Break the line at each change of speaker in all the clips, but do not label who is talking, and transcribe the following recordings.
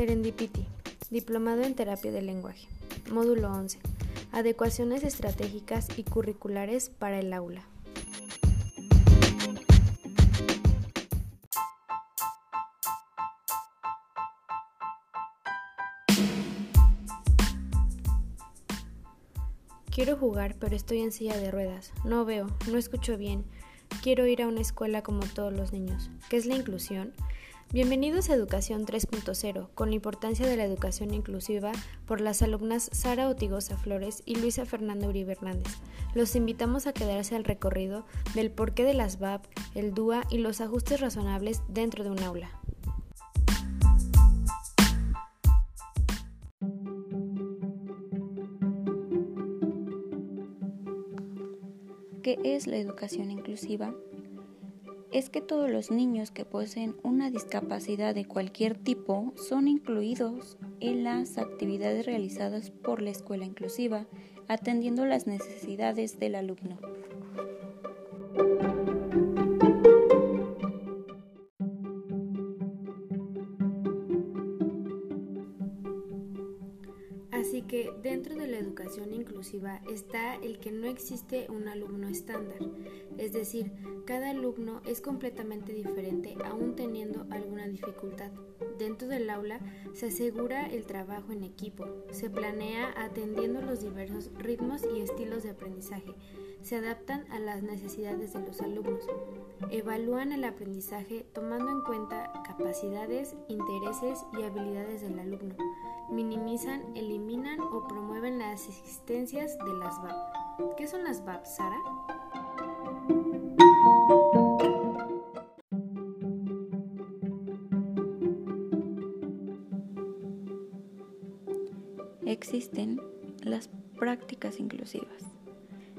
Serendipity, Diplomado en Terapia del Lenguaje. Módulo 11. Adecuaciones estratégicas y curriculares para el aula. Quiero jugar, pero estoy en silla de ruedas. No veo, no escucho bien. Quiero ir a una escuela como todos los niños. ¿Qué es la inclusión? Bienvenidos a Educación 3.0, con la importancia de la educación inclusiva por las alumnas Sara Otigosa Flores y Luisa Fernanda Uribe Hernández. Los invitamos a quedarse al recorrido del porqué de las VAP, el DUA y los ajustes razonables dentro de un aula.
¿Qué es la educación inclusiva? Es que todos los niños que poseen una discapacidad de cualquier tipo son incluidos en las actividades realizadas por la escuela inclusiva, atendiendo las necesidades del alumno.
Inclusiva está el que no existe un alumno estándar, es decir, cada alumno es completamente diferente aún teniendo alguna dificultad. Dentro del aula se asegura el trabajo en equipo, se planea atendiendo los diversos ritmos y estilos de aprendizaje, se adaptan a las necesidades de los alumnos, evalúan el aprendizaje tomando en cuenta capacidades, intereses y habilidades del alumno, minimizan, eliminan o promueven las existencias de las VAP. ¿Qué son las VAP, Sara?
Existen las prácticas inclusivas.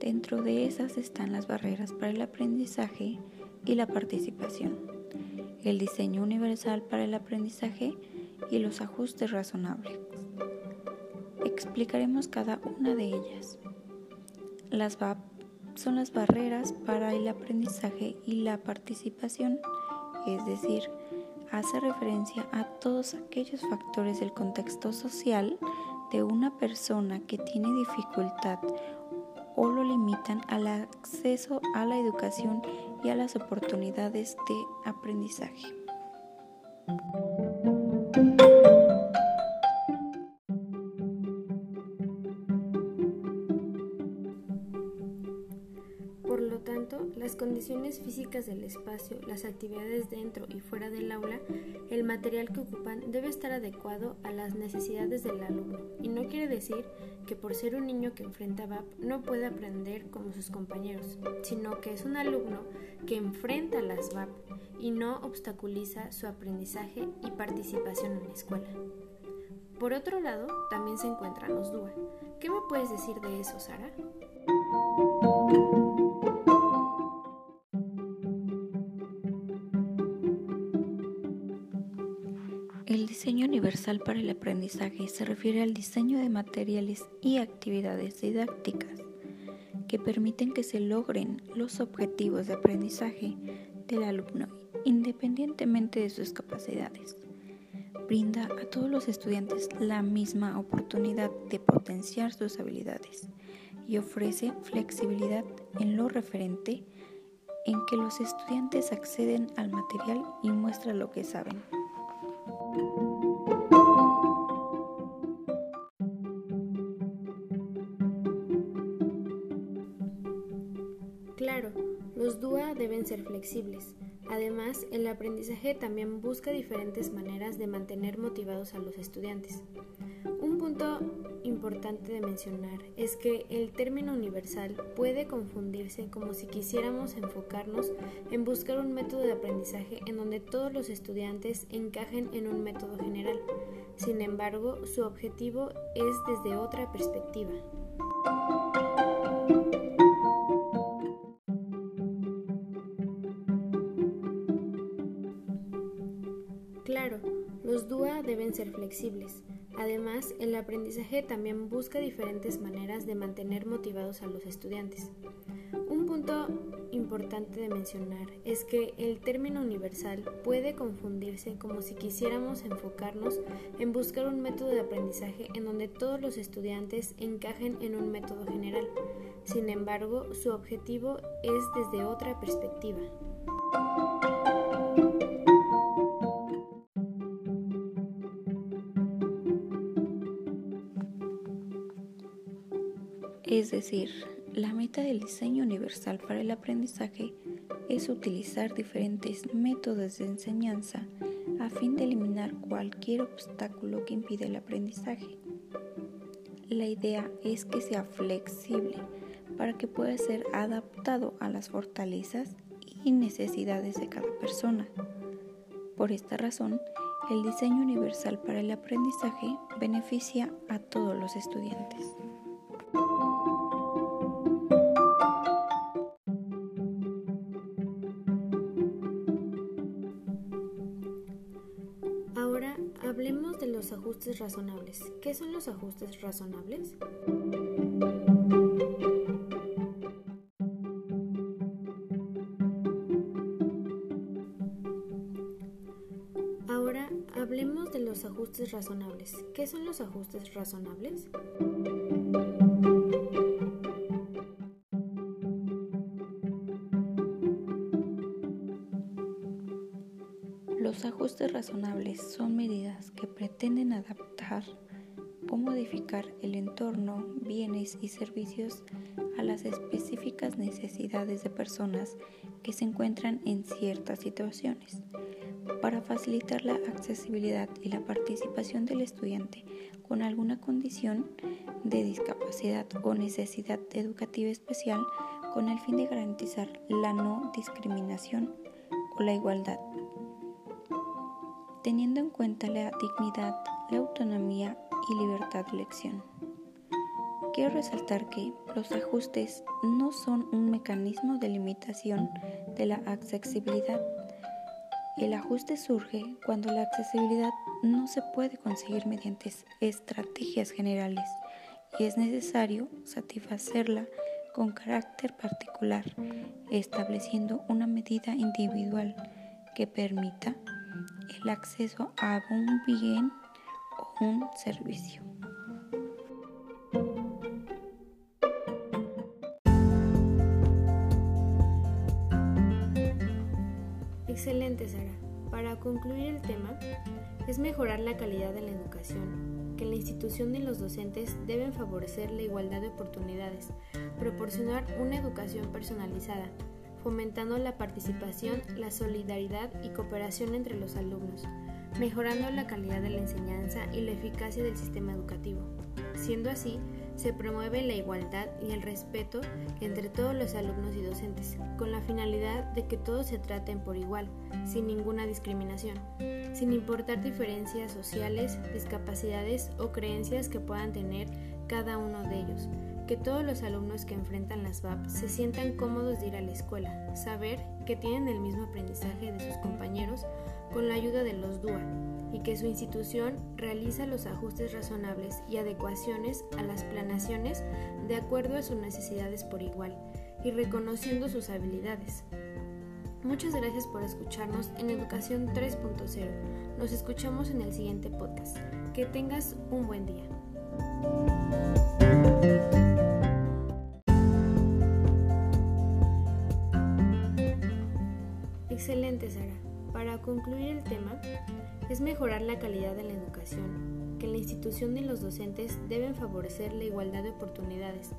Dentro de esas están las barreras para el aprendizaje y la participación, el diseño universal para el aprendizaje y los ajustes razonables. Explicaremos cada una de ellas. Las son las barreras para el aprendizaje y la participación, es decir, hace referencia a todos aquellos factores del contexto social de una persona que tiene dificultad o lo limitan al acceso a la educación y a las oportunidades de aprendizaje.
Condiciones físicas del espacio, las actividades dentro y fuera del aula, el material que ocupan debe estar adecuado a las necesidades del alumno. Y no quiere decir que por ser un niño que enfrenta VAP no puede aprender como sus compañeros, sino que es un alumno que enfrenta las VAP y no obstaculiza su aprendizaje y participación en la escuela. Por otro lado, también se encuentran los DUA. ¿Qué me puedes decir de eso, Sara?
El diseño universal para el aprendizaje se refiere al diseño de materiales y actividades didácticas que permiten que se logren los objetivos de aprendizaje del alumno independientemente de sus capacidades. Brinda a todos los estudiantes la misma oportunidad de potenciar sus habilidades y ofrece flexibilidad en lo referente en que los estudiantes acceden al material y muestran lo que saben.
Claro, los DUA deben ser flexibles. Además, el aprendizaje también busca diferentes maneras de mantener motivados a los estudiantes. Un punto importante de mencionar es que el término universal puede confundirse como si quisiéramos enfocarnos en buscar un método de aprendizaje en donde todos los estudiantes encajen en un método general. Sin embargo, su objetivo es desde otra perspectiva. Claro, los DUA deben ser flexibles. Además, el aprendizaje también busca diferentes maneras de mantener motivados a los estudiantes. Un punto importante de mencionar es que el término universal puede confundirse como si quisiéramos enfocarnos en buscar un método de aprendizaje en donde todos los estudiantes encajen en un método general. Sin embargo, su objetivo es desde otra perspectiva.
Es decir, la meta del diseño universal para el aprendizaje es utilizar diferentes métodos de enseñanza a fin de eliminar cualquier obstáculo que impide el aprendizaje. La idea es que sea flexible para que pueda ser adaptado a las fortalezas y necesidades de cada persona. Por esta razón, el diseño universal para el aprendizaje beneficia a todos los estudiantes.
Hablemos de los ajustes razonables. ¿Qué son los ajustes razonables? Ahora hablemos de los ajustes razonables. ¿Qué son los ajustes razonables?
Ajustes razonables son medidas que pretenden adaptar o modificar el entorno, bienes y servicios a las específicas necesidades de personas que se encuentran en ciertas situaciones. Para facilitar la accesibilidad y la participación del estudiante con alguna condición de discapacidad o necesidad educativa especial con el fin de garantizar la no discriminación o la igualdad teniendo en cuenta la dignidad, la autonomía y libertad de elección. Quiero resaltar que los ajustes no son un mecanismo de limitación de la accesibilidad. El ajuste surge cuando la accesibilidad no se puede conseguir mediante estrategias generales y es necesario satisfacerla con carácter particular, estableciendo una medida individual que permita el acceso a un bien o un servicio.
Excelente, Sara. Para concluir el tema, es mejorar la calidad de la educación, que la institución y los docentes deben favorecer la igualdad de oportunidades, proporcionar una educación personalizada, fomentando la participación, la solidaridad y cooperación entre los alumnos, mejorando la calidad de la enseñanza y la eficacia del sistema educativo. Siendo así, se promueve la igualdad y el respeto entre todos los alumnos y docentes, con la finalidad de que todos se traten por igual, sin ninguna discriminación, sin importar diferencias sociales, discapacidades o creencias que puedan tener cada uno de ellos que todos los alumnos que enfrentan las VAP se sientan cómodos de ir a la escuela, saber que tienen el mismo aprendizaje de sus compañeros con la ayuda de los DUA y que su institución realiza los ajustes razonables y adecuaciones a las planaciones de acuerdo a sus necesidades por igual y reconociendo sus habilidades. Muchas gracias por escucharnos en Educación 3.0. Nos escuchamos en el siguiente podcast. Que tengas un buen día. Excelente, Sara. Para concluir el tema, es mejorar la calidad de la educación, que la institución y los docentes deben favorecer la igualdad de oportunidades,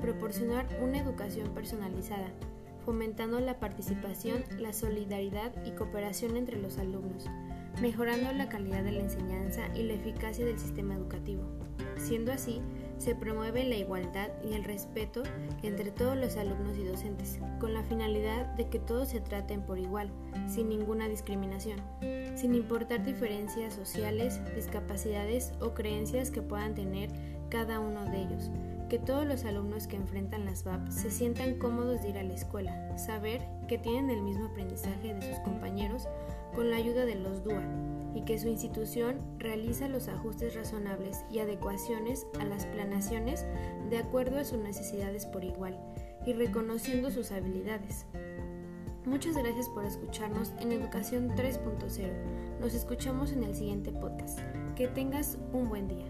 proporcionar una educación personalizada, fomentando la participación, la solidaridad y cooperación entre los alumnos, mejorando la calidad de la enseñanza y la eficacia del sistema educativo. Siendo así, se promueve la igualdad y el respeto entre todos los alumnos y docentes, con la finalidad de que todos se traten por igual, sin ninguna discriminación, sin importar diferencias sociales, discapacidades o creencias que puedan tener cada uno de ellos, que todos los alumnos que enfrentan las VAP se sientan cómodos de ir a la escuela, saber que tienen el mismo aprendizaje de sus compañeros con la ayuda de los DUA y que su institución realiza los ajustes razonables y adecuaciones a las planaciones de acuerdo a sus necesidades por igual y reconociendo sus habilidades. Muchas gracias por escucharnos en Educación 3.0. Nos escuchamos en el siguiente podcast. Que tengas un buen día.